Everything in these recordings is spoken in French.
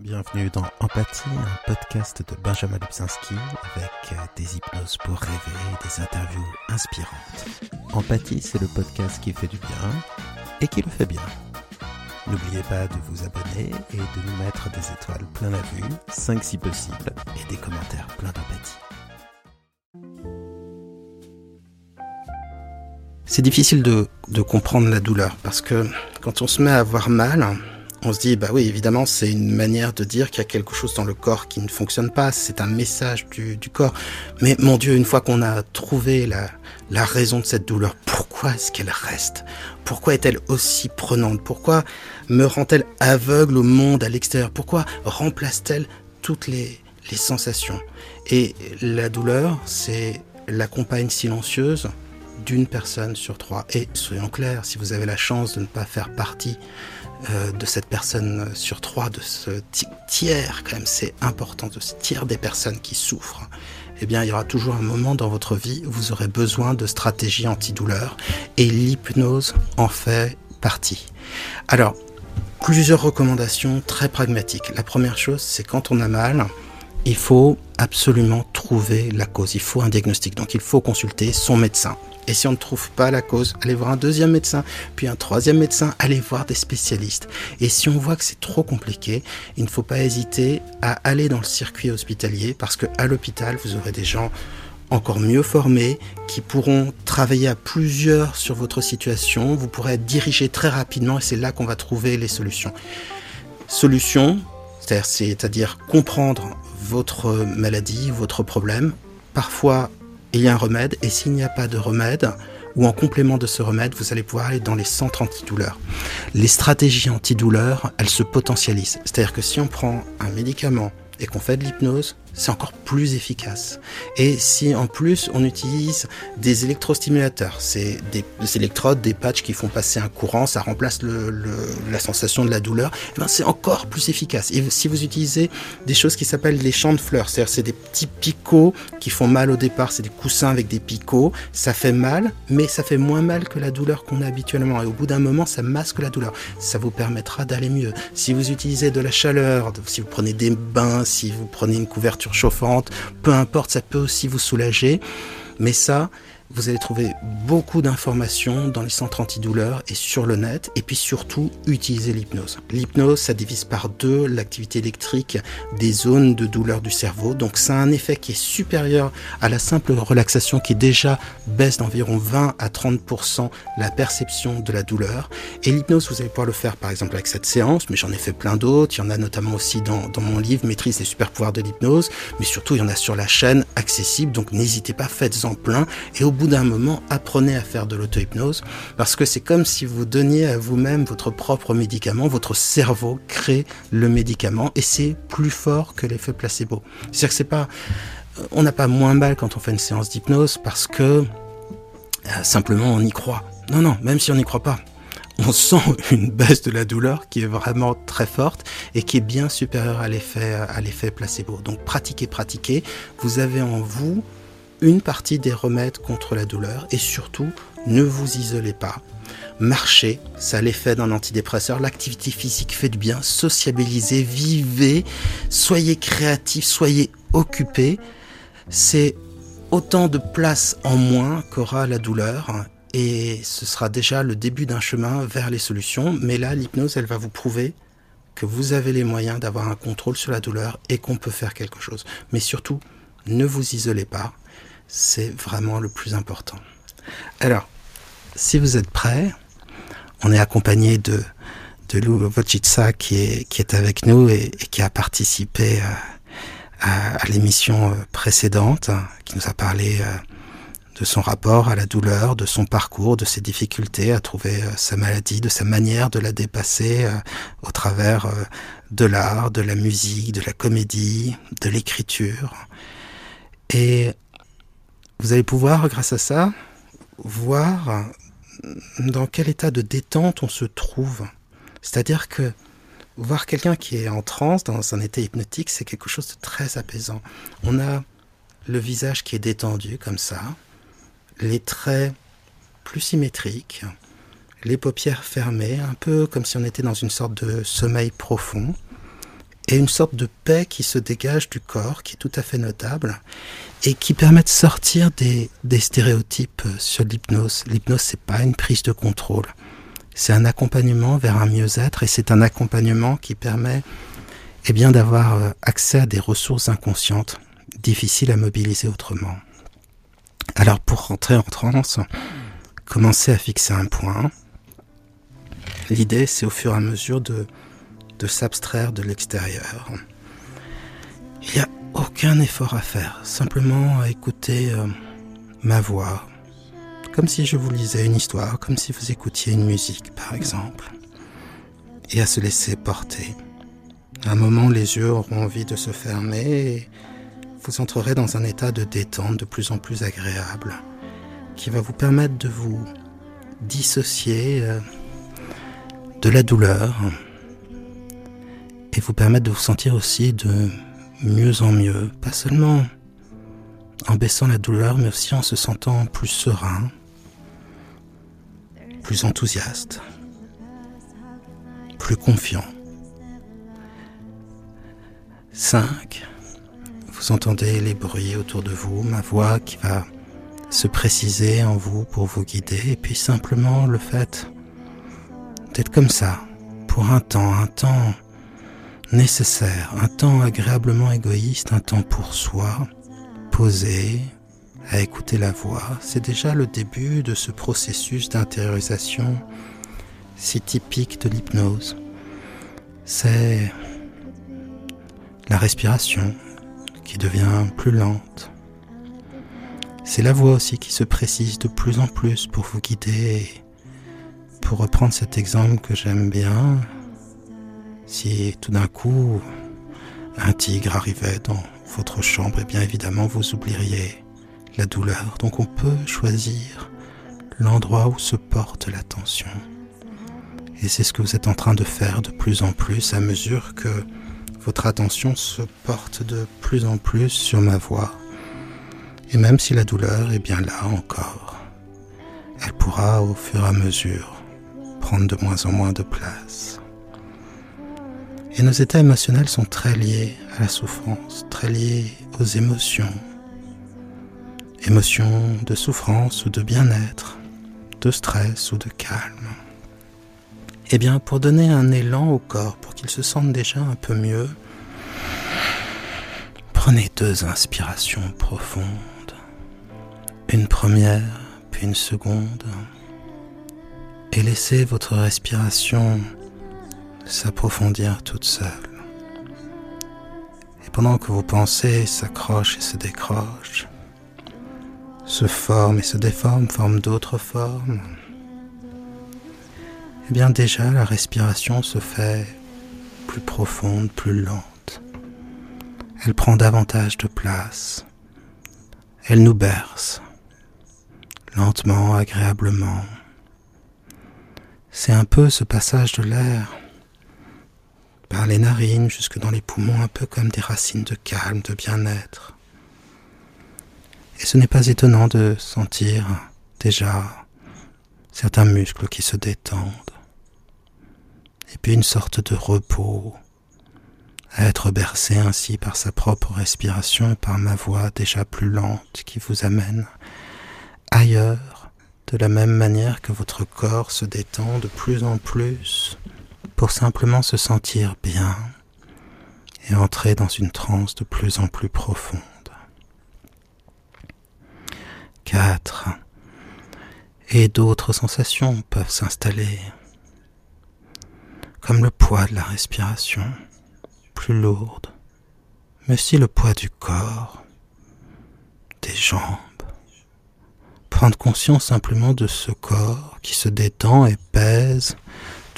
Bienvenue dans Empathie, un podcast de Benjamin Lubzinski avec euh, des hypnoses pour rêver et des interviews inspirantes. Empathie, c'est le podcast qui fait du bien et qui le fait bien. N'oubliez pas de vous abonner et de nous mettre des étoiles plein la vue, 5 si possible, et des commentaires pleins d'empathie. C'est difficile de, de comprendre la douleur parce que quand on se met à avoir mal, on se dit, bah oui, évidemment, c'est une manière de dire qu'il y a quelque chose dans le corps qui ne fonctionne pas, c'est un message du, du, corps. Mais mon Dieu, une fois qu'on a trouvé la, la raison de cette douleur, pourquoi est-ce qu'elle reste? Pourquoi est-elle aussi prenante? Pourquoi me rend-elle aveugle au monde à l'extérieur? Pourquoi remplace-t-elle toutes les, les sensations? Et la douleur, c'est la compagne silencieuse d'une personne sur trois. Et soyons clairs, si vous avez la chance de ne pas faire partie euh, de cette personne sur trois, de ce tiers, quand même, c'est important, de ce tiers des personnes qui souffrent, eh bien, il y aura toujours un moment dans votre vie où vous aurez besoin de stratégies antidouleurs et l'hypnose en fait partie. Alors, plusieurs recommandations très pragmatiques. La première chose, c'est quand on a mal, il faut absolument trouver la cause. Il faut un diagnostic. Donc, il faut consulter son médecin. Et si on ne trouve pas la cause, allez voir un deuxième médecin, puis un troisième médecin, allez voir des spécialistes. Et si on voit que c'est trop compliqué, il ne faut pas hésiter à aller dans le circuit hospitalier parce que à l'hôpital, vous aurez des gens encore mieux formés qui pourront travailler à plusieurs sur votre situation. Vous pourrez être dirigé très rapidement et c'est là qu'on va trouver les solutions. Solutions, c'est-à-dire comprendre votre maladie, votre problème, parfois il y a un remède, et s'il n'y a pas de remède, ou en complément de ce remède, vous allez pouvoir aller dans les centres antidouleurs. Les stratégies antidouleurs, elles se potentialisent. C'est-à-dire que si on prend un médicament et qu'on fait de l'hypnose, c'est encore plus efficace. Et si en plus on utilise des électrostimulateurs, c'est des, des, électrodes, des patchs qui font passer un courant, ça remplace la sensation de la douleur, eh ben c'est encore plus efficace. Et si vous utilisez des choses qui s'appellent les champs de fleurs, c'est-à-dire c'est des petits picots qui font mal au départ, c'est des coussins avec des picots, ça fait mal, mais ça fait moins mal que la douleur qu'on a habituellement. Et au bout d'un moment, ça masque la douleur. Ça vous permettra d'aller mieux. Si vous utilisez de la chaleur, si vous prenez des bains, si vous prenez une couverture chauffante, peu importe, ça peut aussi vous soulager. Mais ça, vous allez trouver beaucoup d'informations dans les centres antidouleurs et sur le net. Et puis surtout, utilisez l'hypnose. L'hypnose, ça divise par deux l'activité électrique des zones de douleur du cerveau. Donc ça a un effet qui est supérieur à la simple relaxation qui déjà baisse d'environ 20 à 30% la perception de la douleur. Et l'hypnose, vous allez pouvoir le faire par exemple avec cette séance, mais j'en ai fait plein d'autres. Il y en a notamment aussi dans, mon livre Maîtrise des super pouvoirs de l'hypnose. Mais surtout, il y en a sur la chaîne accessible. Donc n'hésitez pas, faites-en plein. Et au bout d'un moment, apprenez à faire de l'auto-hypnose parce que c'est comme si vous donniez à vous-même votre propre médicament, votre cerveau crée le médicament et c'est plus fort que l'effet placebo. C'est-à-dire que c'est pas, on n'a pas moins mal quand on fait une séance d'hypnose parce que euh, simplement on y croit. Non, non, même si on n'y croit pas, on sent une baisse de la douleur qui est vraiment très forte et qui est bien supérieure à l'effet à l'effet placebo. Donc pratiquez, pratiquez. Vous avez en vous une partie des remèdes contre la douleur et surtout ne vous isolez pas. Marchez, ça l'effet d'un antidépresseur. L'activité physique fait du bien. Sociabilisez, vivez, soyez créatifs, soyez occupés. C'est autant de place en moins qu'aura la douleur et ce sera déjà le début d'un chemin vers les solutions. Mais là, l'hypnose, elle va vous prouver que vous avez les moyens d'avoir un contrôle sur la douleur et qu'on peut faire quelque chose. Mais surtout, ne vous isolez pas c'est vraiment le plus important. Alors, si vous êtes prêts, on est accompagné de, de Lou Vochitsa qui est, qui est avec nous et, qui a participé à, à, à l'émission précédente, qui nous a parlé de son rapport à la douleur, de son parcours, de ses difficultés à trouver sa maladie, de sa manière de la dépasser au travers de l'art, de la musique, de la comédie, de l'écriture. Et vous allez pouvoir, grâce à ça, voir dans quel état de détente on se trouve. C'est-à-dire que voir quelqu'un qui est en transe, dans un état hypnotique, c'est quelque chose de très apaisant. On a le visage qui est détendu comme ça, les traits plus symétriques, les paupières fermées, un peu comme si on était dans une sorte de sommeil profond. et une sorte de paix qui se dégage du corps, qui est tout à fait notable, et qui permet de sortir des, stéréotypes sur l'hypnose. L'hypnose, c'est pas une prise de contrôle. C'est un accompagnement vers un mieux-être, et c'est un accompagnement qui permet eh bien, d'avoir euh, accès à des ressources inconscientes, difficiles à mobiliser autrement. Alors, pour rentrer en transe, commencez à fixer un point. L'idée, c'est au fur et à mesure de de s'abstraire de l'extérieur. Aucun effort à faire, simplement à écouter euh, ma voix, comme si je vous lisais une histoire, comme si vous écoutiez une musique par exemple, et à se laisser porter. À un moment, les yeux auront envie de se fermer et vous entrerez dans un état de détente de plus en plus agréable, qui va vous permettre de vous dissocier euh, de la douleur, et vous permettre de vous sentir aussi de mieux en mieux, pas seulement en baissant la douleur, mais aussi en se sentant plus serein, plus enthousiaste, plus confiant. 5. Vous entendez les bruits autour de vous, ma voix qui va se préciser en vous pour vous guider, et puis simplement le fait d'être comme ça, pour un temps, un temps nécessaire, un temps agréablement égoïste, un temps pour soi, posé, à écouter la voix, c'est déjà le début de ce processus d'intériorisation si typique de l'hypnose. C'est la respiration qui devient plus lente. C'est la voix aussi qui se précise de plus en plus pour vous guider. Pour reprendre cet exemple que j'aime bien, si tout d'un coup un tigre arrivait dans votre chambre, et eh bien évidemment vous oublieriez la douleur. Donc on peut choisir l'endroit où se porte l'attention. Et c'est ce que vous êtes en train de faire de plus en plus à mesure que votre attention se porte de plus en plus sur ma voix. Et même si la douleur est bien là encore, elle pourra au fur et à mesure prendre de moins en moins de place. Et nos états émotionnels sont très liés à la souffrance, très liés aux émotions. Émotions de souffrance ou de bien-être, de stress ou de calme. Eh bien, pour donner un élan au corps, pour qu'il se sente déjà un peu mieux, prenez deux inspirations profondes. Une première, puis une seconde. Et laissez votre respiration s'approfondir toute seule. Et pendant que vos pensées s'accrochent et se décrochent, se forment et se déforment, forment d'autres formes, eh bien déjà la respiration se fait plus profonde, plus lente. Elle prend davantage de place. Elle nous berce, lentement, agréablement. C'est un peu ce passage de l'air par les narines jusque dans les poumons, un peu comme des racines de calme, de bien-être. Et ce n'est pas étonnant de sentir déjà certains muscles qui se détendent, et puis une sorte de repos, à être bercé ainsi par sa propre respiration et par ma voix déjà plus lente qui vous amène ailleurs, de la même manière que votre corps se détend de plus en plus pour simplement se sentir bien et entrer dans une transe de plus en plus profonde. 4. Et d'autres sensations peuvent s'installer, comme le poids de la respiration, plus lourde, mais aussi le poids du corps, des jambes. Prendre conscience simplement de ce corps qui se détend et pèse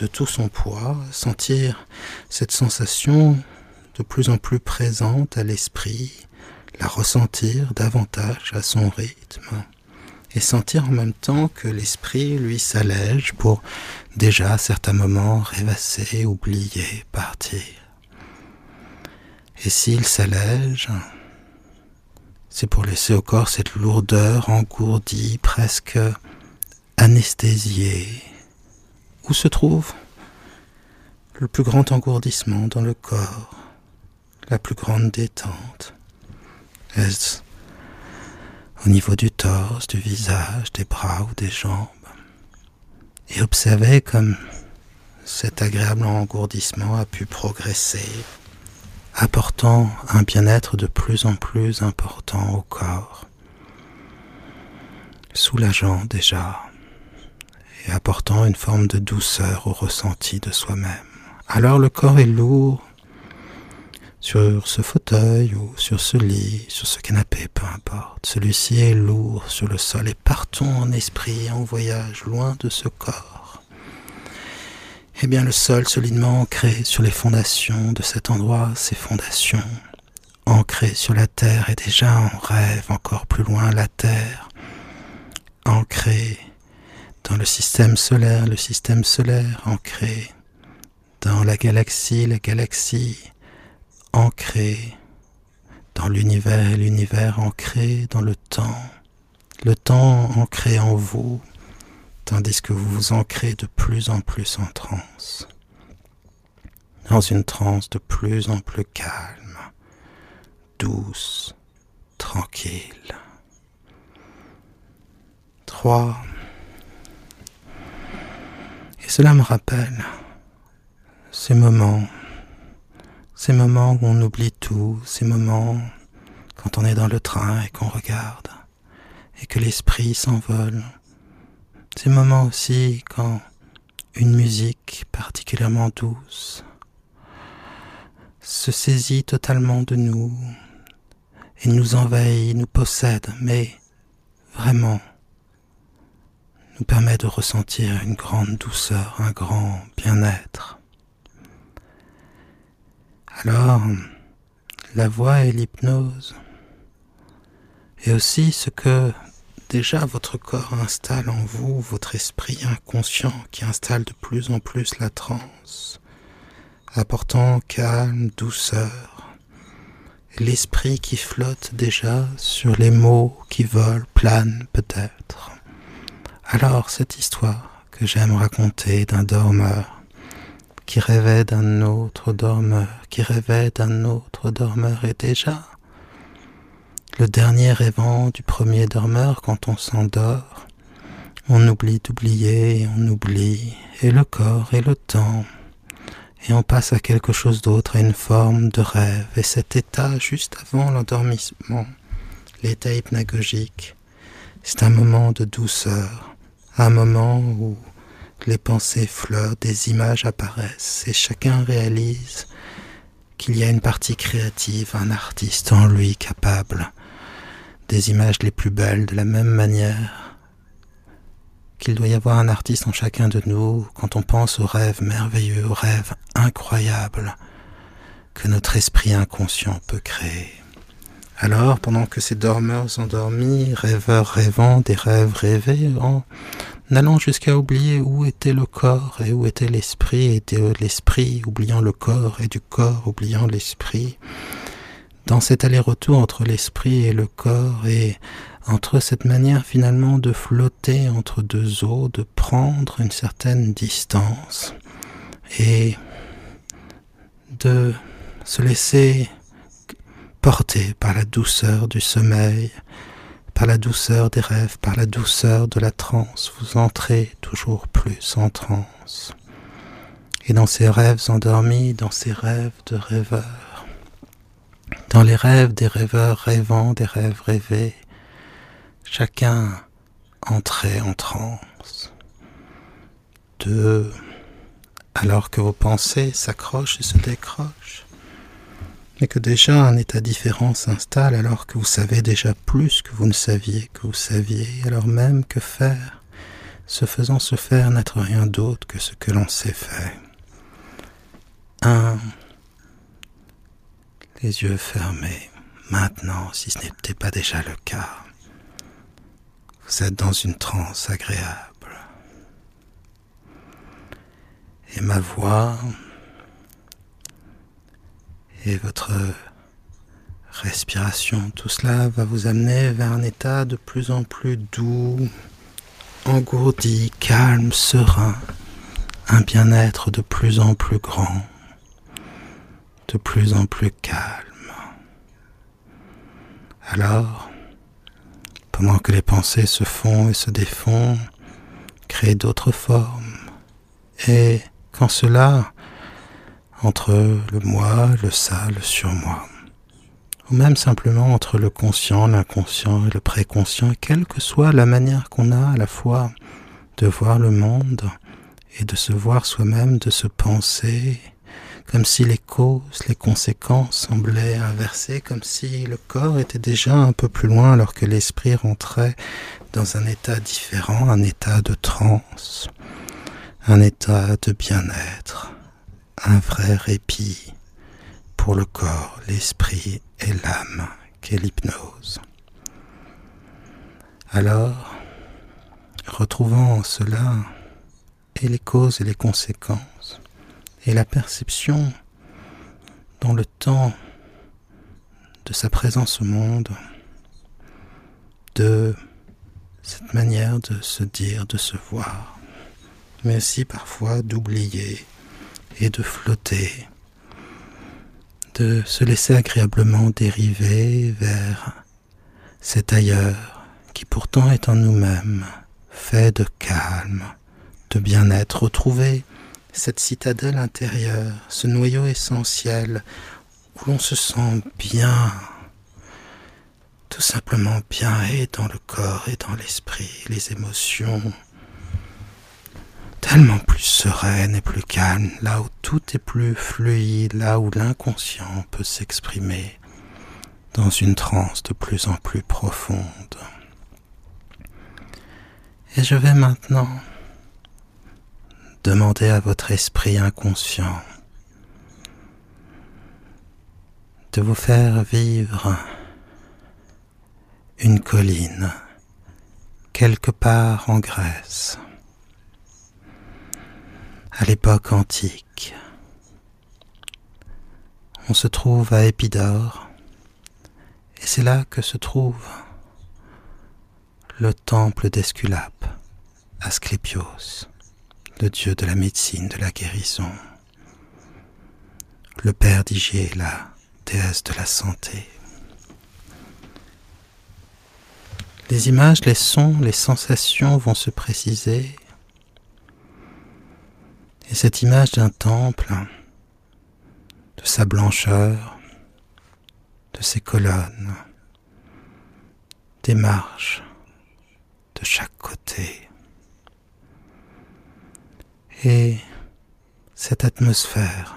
tout son poids, sentir cette sensation de plus en plus présente à l'esprit, la ressentir davantage à son rythme, et sentir en même temps que l'esprit, lui, s'allège pour déjà à certains moments rêvasser, oublier, partir. Et s'il s'allège, c'est pour laisser au corps cette lourdeur engourdie, presque anesthésiée, où se trouve le plus grand engourdissement dans le corps, la plus grande détente. Est-ce au niveau du torse, du visage, des bras ou des jambes? Et observez comme cet agréable engourdissement a pu progresser, apportant un bien-être de plus en plus important au corps, soulageant déjà apportant une forme de douceur au ressenti de soi-même. Alors le corps est lourd sur ce fauteuil ou sur ce lit, sur ce canapé, peu importe. Celui-ci est lourd sur le sol et partons en esprit en voyage loin de ce corps. Eh bien le sol solidement ancré sur les fondations de cet endroit, ces fondations ancrées sur la terre et déjà en rêve encore plus loin la terre, ancrée dans le système solaire, le système solaire ancré dans la galaxie, la galaxie ancrée dans l'univers, l'univers ancré dans le temps, le temps ancré en vous, tandis que vous vous ancrez de plus en plus en transe, dans une transe de plus en plus calme, douce, tranquille. 3. Et cela me rappelle ces moments, ces moments où on oublie tout, ces moments quand on est dans le train et qu'on regarde et que l'esprit s'envole. Ces moments aussi quand une musique particulièrement douce se saisit totalement de nous et nous envahit, nous possède, mais vraiment permet de ressentir une grande douceur, un grand bien-être. Alors, la voix et l'hypnose, et aussi ce que déjà votre corps installe en vous, votre esprit inconscient qui installe de plus en plus la transe, apportant calme, douceur, l'esprit qui flotte déjà sur les mots qui volent, planent peut-être. Alors cette histoire que j'aime raconter d'un dormeur qui rêvait d'un autre dormeur, qui rêvait d'un autre dormeur, et déjà le dernier rêvant du premier dormeur. Quand on s'endort, on oublie d'oublier, on oublie, et le corps et le temps, et on passe à quelque chose d'autre, à une forme de rêve, et cet état juste avant l'endormissement, l'état hypnagogique, c'est un moment de douceur, un moment où les pensées fleurent, des images apparaissent et chacun réalise qu'il y a une partie créative, un artiste en lui capable des images les plus belles de la même manière qu'il doit y avoir un artiste en chacun de nous quand on pense aux rêves merveilleux, aux rêves incroyables que notre esprit inconscient peut créer. Alors, pendant que ces dormeurs endormis, rêveurs rêvant des rêves rêvés, en allant jusqu'à oublier où était le corps et où était l'esprit, et de l'esprit oubliant le corps et du corps oubliant l'esprit, dans cet aller-retour entre l'esprit et le corps et entre cette manière finalement de flotter entre deux eaux, de prendre une certaine distance et de se laisser porté par la douceur du sommeil, par la douceur des rêves, par la douceur de la transe, vous entrez toujours plus en transe. Et dans ces rêves endormis, dans ces rêves de rêveurs, dans les rêves des rêveurs rêvant des rêves rêvés, chacun entrait en transe. Deux, alors que vos pensées s'accrochent et se décrochent, mais que déjà un état différent s'installe alors que vous savez déjà plus que vous ne saviez que vous saviez, alors même que faire, se faisant se faire n'être rien d'autre que ce que l'on s'est fait. Un, les yeux fermés, maintenant, si ce n'était pas déjà le cas, vous êtes dans une transe agréable. Et ma voix et votre respiration, tout cela va vous amener vers un état de plus en plus doux, engourdi, calme, serein, un bien-être de plus en plus grand, de plus en plus calme. Alors, pendant que les pensées se font et se défont, créent d'autres formes, et quand cela, entre le moi, le ça, le surmoi, ou même simplement entre le conscient, l'inconscient et le préconscient, quelle que soit la manière qu'on a à la fois de voir le monde et de se voir soi-même, de se penser, comme si les causes, les conséquences semblaient inversées, comme si le corps était déjà un peu plus loin alors que l'esprit rentrait dans un état différent, un état de transe, un état de bien-être, un vrai répit pour le corps, l'esprit et l'âme qu'est l'hypnose. Alors, retrouvant cela, et les causes et les conséquences, et la perception dans le temps de sa présence au monde, de cette manière de se dire, de se voir, mais aussi parfois d'oublier et de flotter, de se laisser agréablement dériver vers cet ailleurs qui pourtant est en nous-mêmes, fait de calme, de bien-être, retrouver cette citadelle intérieure, ce noyau essentiel où l'on se sent bien, tout simplement bien et dans le corps et dans l'esprit, les émotions tellement plus sereines et plus calmes, là où tout est plus fluide, là où l'inconscient peut s'exprimer dans une transe de plus en plus profonde. Et je vais maintenant Demandez à votre esprit inconscient de vous faire vivre une colline quelque part en Grèce, à l'époque antique. On se trouve à Épidore, et c'est là que se trouve le temple d'Esculape, Asclépios le dieu de la médecine, de la guérison, le père d'Igée, la déesse de la santé. Les images, les sons, les sensations vont se préciser. Et cette image d'un temple, de sa blancheur, de ses colonnes, des marches de chaque côté, et cette atmosphère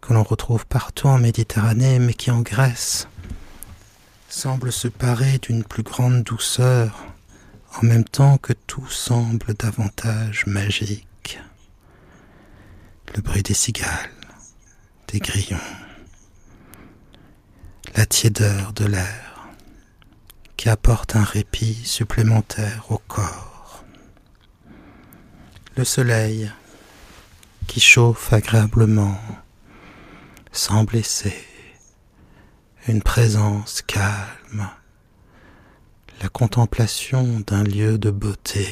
que l'on retrouve partout en Méditerranée, mais qui en Grèce semble se parer d'une plus grande douceur, en même temps que tout semble davantage magique. Le bruit des cigales, des grillons, la tiédeur de l'air, qui apporte un répit supplémentaire au corps. Le soleil qui chauffe agréablement, sans blesser, une présence calme, la contemplation d'un lieu de beauté,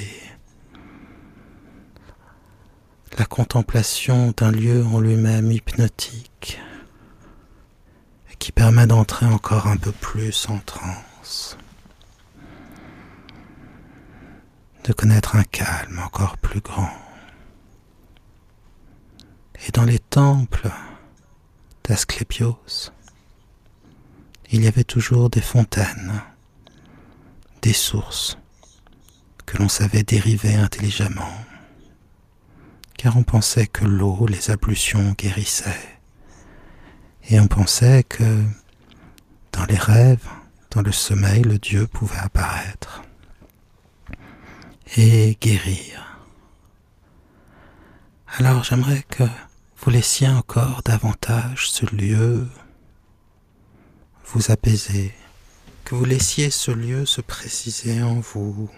la contemplation d'un lieu en lui-même hypnotique, qui permet d'entrer encore un peu plus en transe. de connaître un calme encore plus grand. Et dans les temples d'Asclépios, il y avait toujours des fontaines, des sources que l'on savait dériver intelligemment, car on pensait que l'eau, les ablutions guérissaient, et on pensait que dans les rêves, dans le sommeil, le Dieu pouvait apparaître et guérir. Alors j'aimerais que vous laissiez encore davantage ce lieu vous apaiser, que vous laissiez ce lieu se préciser en vous.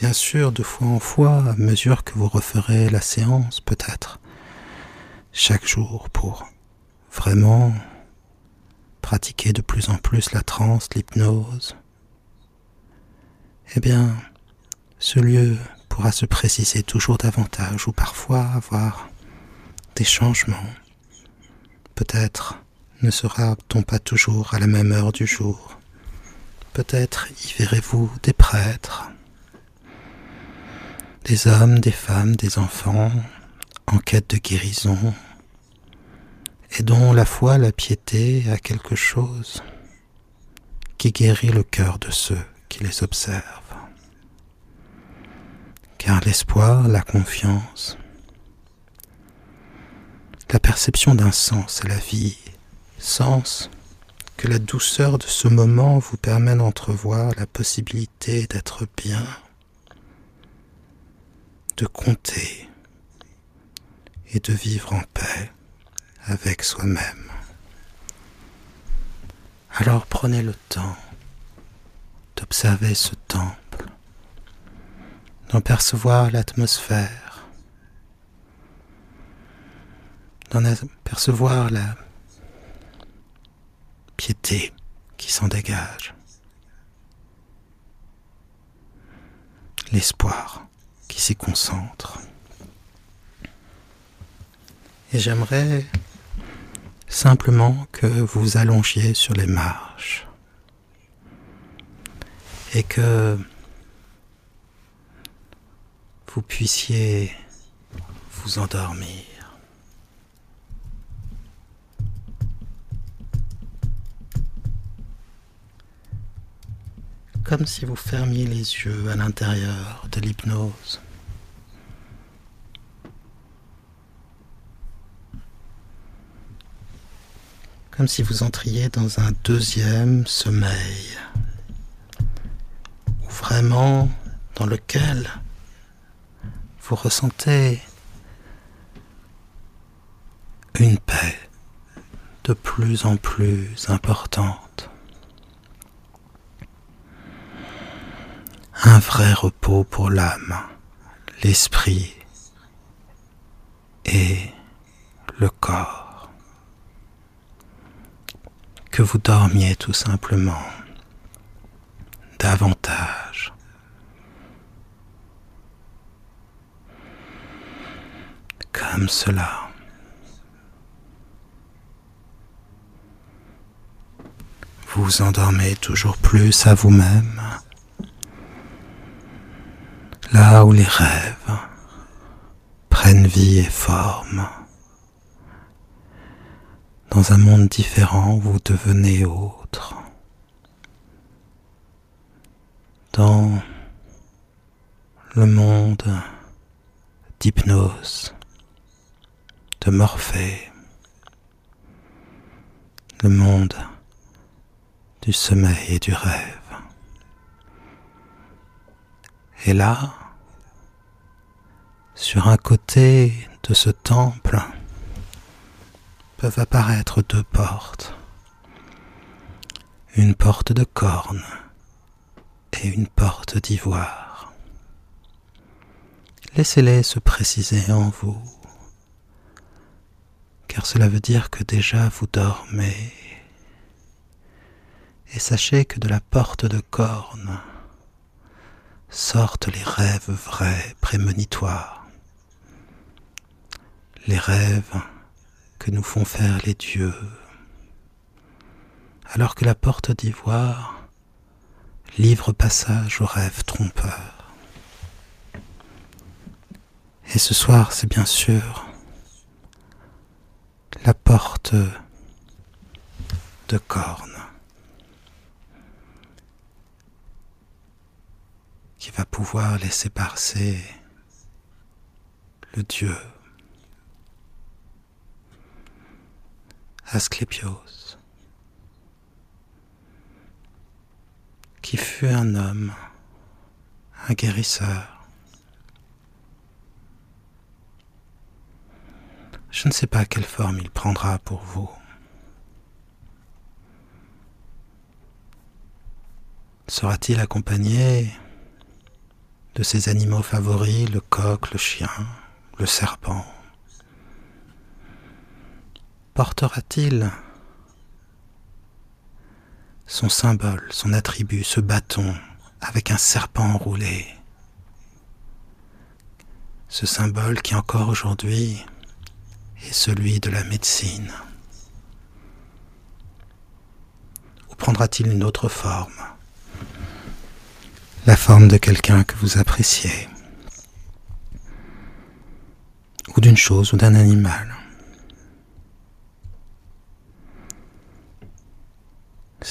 Bien sûr, de fois en fois, à mesure que vous referez la séance, peut-être, chaque jour, pour vraiment pratiquer de plus en plus la transe, l'hypnose, eh bien, ce lieu pourra se préciser toujours davantage ou parfois avoir des changements. Peut-être ne sera-t-on pas toujours à la même heure du jour. Peut-être y verrez-vous des prêtres, des hommes, des femmes, des enfants en quête de guérison et dont la foi, la piété a quelque chose qui guérit le cœur de ceux qui les observent. Car l'espoir, la confiance, la perception d'un sens à la vie, sens que la douceur de ce moment vous permet d'entrevoir la possibilité d'être bien, de compter et de vivre en paix avec soi-même. Alors prenez le temps d'observer ce temple, d'en percevoir l'atmosphère, d'en apercevoir la piété qui s'en dégage, l'espoir s'y concentre. Et j'aimerais simplement que vous allongiez sur les marches et que vous puissiez vous endormir. Comme si vous fermiez les yeux à l'intérieur de l'hypnose. Comme si vous entriez dans un deuxième sommeil. Ou vraiment dans lequel vous ressentez une paix de plus en plus importante. Un vrai repos pour l'âme, l'esprit et le corps. Vous dormiez tout simplement davantage. Comme cela. Vous vous endormez toujours plus à vous-même là où les rêves prennent vie et forme. Dans un monde différent, vous devenez autre. Dans le monde d'hypnose, de Morphée, le monde du sommeil et du rêve. Et là, sur un côté de ce temple peuvent apparaître deux portes. Une porte de corne et une porte d'ivoire. Laissez-les se préciser en vous, car cela veut dire que déjà vous dormez. Et sachez que de la porte de corne sortent les rêves vrais, prémonitoires, les rêves que nous font faire les dieux, alors que la porte d'ivoire livre passage aux rêves trompeurs. Et ce soir, c'est bien sûr la porte de corne. qui va pouvoir laisser passer le Dieu Asclépios, qui fut un homme, un guérisseur. Je ne sais pas quelle forme il prendra pour vous. Sera-t-il accompagné de ses animaux favoris, le coq, le chien, le serpent? portera-t-il Son symbole, son attribut, ce bâton avec un serpent enroulé? Ce symbole qui encore aujourd'hui est celui de la médecine. Ou prendra-t-il une autre forme? La forme de quelqu'un que vous appréciez, ou d'une chose, ou d'un animal.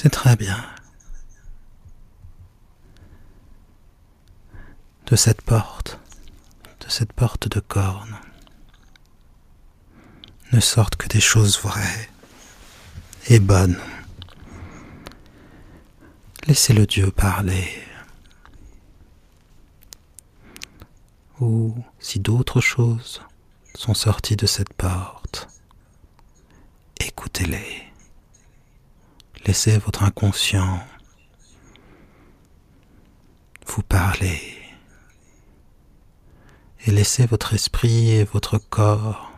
C'est très bien. De cette porte, de cette porte de corne, ne sortent que des choses vraies et bonnes. Laissez le Dieu parler. Ou si d'autres choses sont sorties de cette porte, écoutez-les. Laissez votre inconscient vous parler. Et laissez votre esprit et votre corps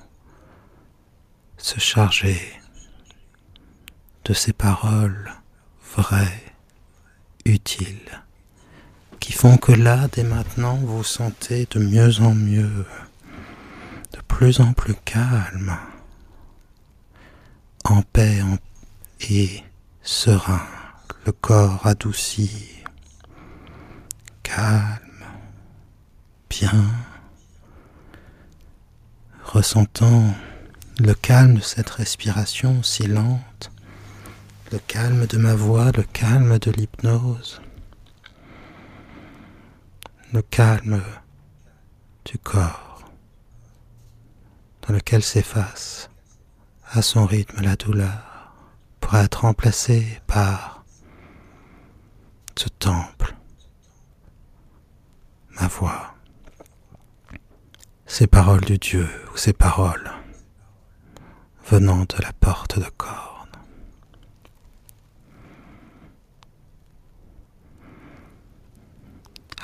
se charger de ces paroles vraies, utiles, qui font que là, dès maintenant, vous sentez de mieux en mieux, de plus en plus calme, en paix et serein, le corps adouci, calme, bien, ressentant le calme de cette respiration si lente, le calme de ma voix, le calme de l'hypnose, le calme du corps dans lequel s'efface à son rythme la douleur pour être remplacé par ce temple, ma voix, ces paroles du Dieu ou ces paroles venant de la porte de corne.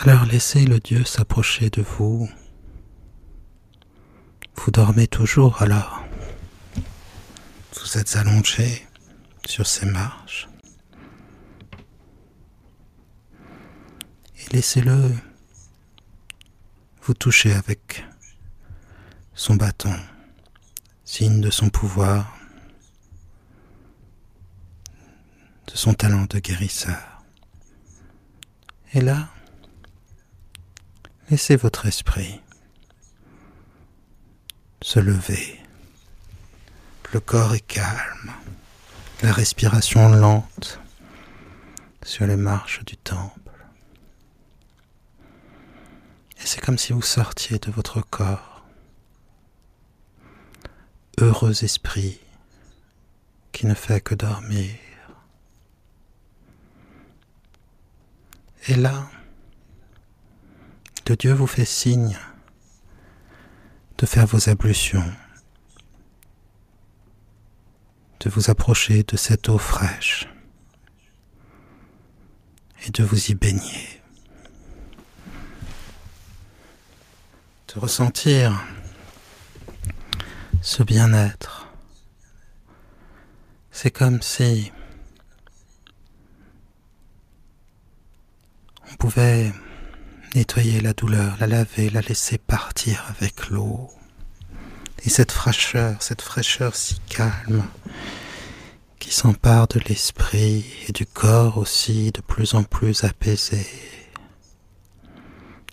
Alors laissez le Dieu s'approcher de vous. Vous dormez toujours alors. Vous êtes allongé sur ces marches. Et laissez-le vous toucher avec son bâton, signe de son pouvoir, de son talent de guérisseur. Et là, laissez votre esprit se lever. Le corps est calme la respiration lente sur les marches du temple. Et c'est comme si vous sortiez de votre corps, heureux esprit qui ne fait que dormir. Et là, le Dieu vous fait signe de faire vos ablutions de vous approcher de cette eau fraîche et de vous y baigner, de ressentir ce bien-être. C'est comme si on pouvait nettoyer la douleur, la laver, la laisser partir avec l'eau. Et cette fraîcheur, cette fraîcheur si calme, qui s'empare de l'esprit et du corps aussi de plus en plus apaisé.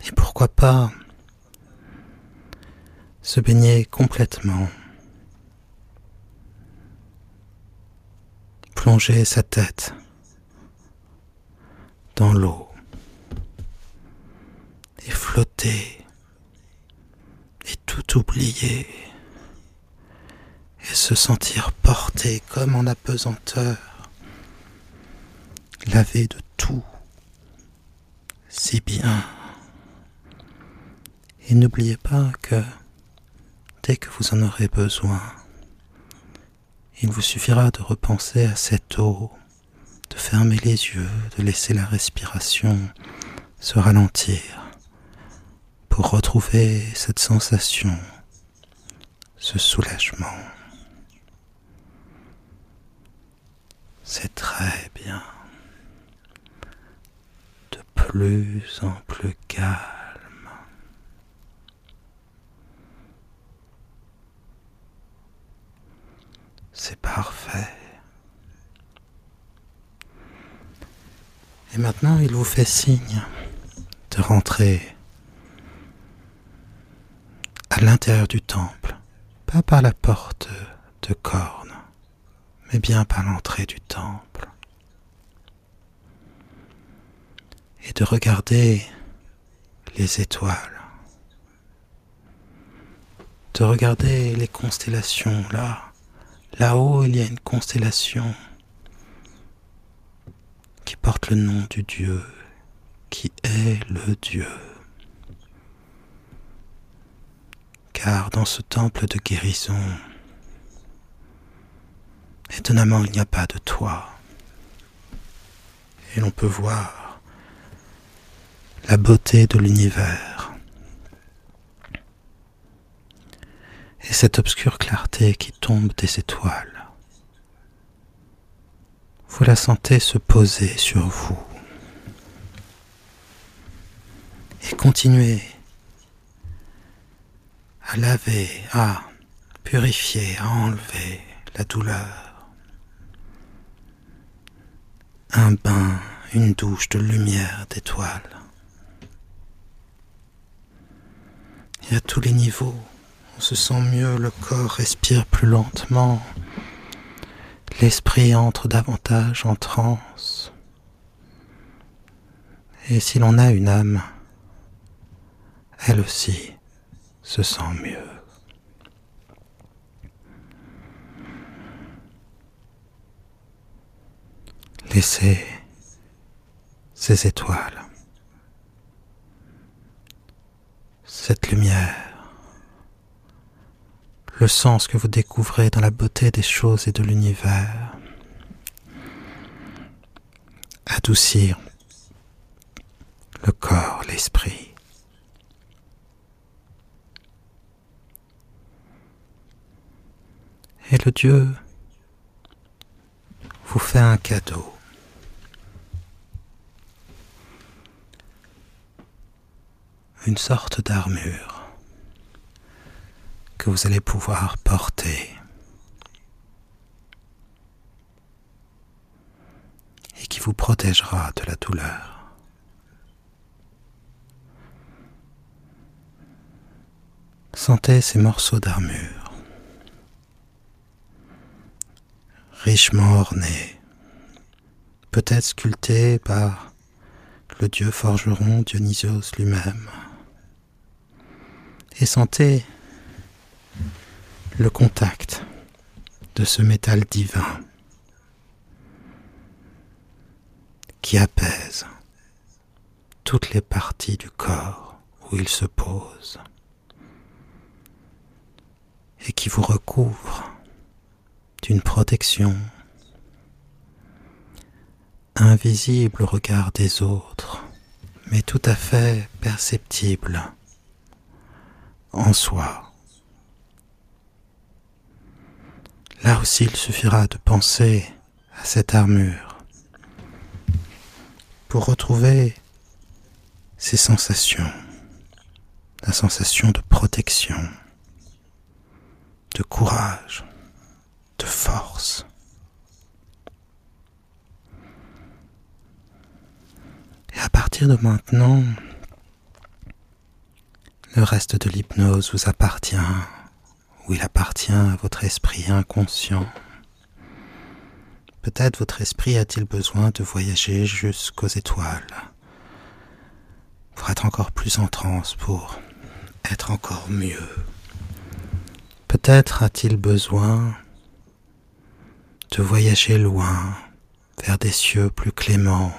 Et pourquoi pas se baigner complètement, plonger sa tête dans l'eau et flotter et tout oublier et se sentir porté comme en apesanteur, lavé de tout, si bien. Et n'oubliez pas que dès que vous en aurez besoin, il vous suffira de repenser à cette eau, de fermer les yeux, de laisser la respiration se ralentir pour retrouver cette sensation, ce soulagement. C'est très bien. De plus en plus calme. C'est parfait. Et maintenant, il vous fait signe de rentrer à l'intérieur du temple, pas par la porte de corne, mais bien par l'entrée du temple. Et de regarder les étoiles de regarder les constellations là. Là-haut, il y a une constellation qui porte le nom du Dieu, qui est le Dieu. Car dans ce temple de guérison, étonnamment, il n'y a pas de toit. Et l'on peut voir la beauté de l'univers et cette obscure clarté qui tombe des étoiles. Vous la sentez se poser sur vous. Et continuez à laver, à purifier, à enlever la douleur. Un bain, une douche de lumière d'étoiles. Et à tous les niveaux, on se sent mieux, le corps respire plus lentement, l'esprit entre davantage en transe. Et si l'on a une âme, elle aussi se sent mieux. Laissez ces étoiles, cette lumière le sens que vous découvrez dans la beauté des choses et de l'univers. Adoucir le corps, l'esprit. Et le Dieu vous fait un cadeau. Une sorte d'armure que vous allez pouvoir porter. et qui vous protégera de la douleur. Sentez ces morceaux d'armure, richement ornés, peut-être sculptés par le dieu forgeron Dionysios lui-même. Et sentez le contact de ce métal divin qui apaise toutes les parties du corps où il se pose et qui vous recouvre d'une protection invisible au regard des autres, mais tout à fait perceptible en soi. Là aussi, il suffira de penser à cette armure pour retrouver ces sensations, la sensation de protection, de courage, de force. Et à partir de maintenant, le reste de l'hypnose vous appartient où il appartient à votre esprit inconscient. Peut-être votre esprit a-t-il besoin de voyager jusqu'aux étoiles pour être encore plus en transe, pour être encore mieux. Peut-être a-t-il besoin de voyager loin vers des cieux plus cléments,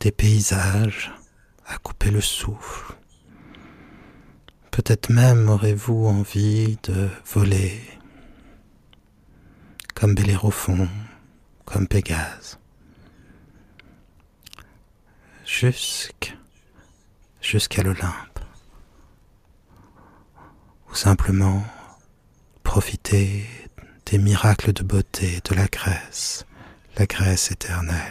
des paysages à couper le souffle, Peut-être même aurez-vous envie de voler comme Bellérophon, comme Pégase, jusqu'à l'Olympe, ou simplement profiter des miracles de beauté de la Grèce, la Grèce éternelle.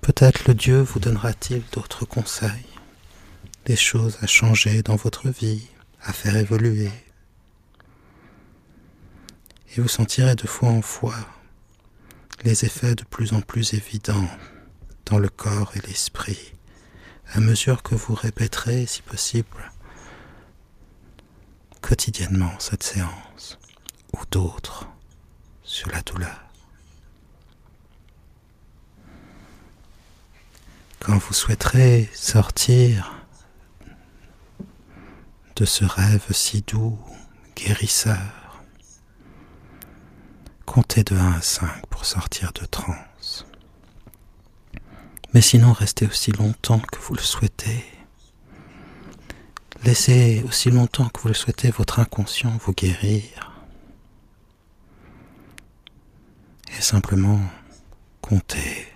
Peut-être le Dieu vous donnera-t-il d'autres conseils des choses à changer dans votre vie, à faire évoluer. Et vous sentirez de fois en fois les effets de plus en plus évidents dans le corps et l'esprit à mesure que vous répéterez, si possible, quotidiennement cette séance ou d'autres sur la douleur. Quand vous souhaiterez sortir de ce rêve si doux, guérisseur, comptez de 1 à 5 pour sortir de transe. Mais sinon, restez aussi longtemps que vous le souhaitez. Laissez aussi longtemps que vous le souhaitez votre inconscient vous guérir. Et simplement comptez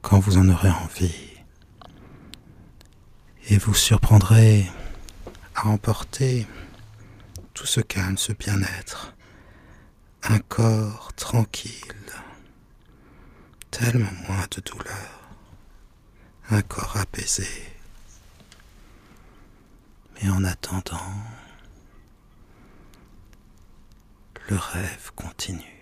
quand vous en aurez envie. Et vous surprendrez à emporter tout ce calme, ce bien-être, un corps tranquille, tellement moins de douleur, un corps apaisé. Mais en attendant, le rêve continue.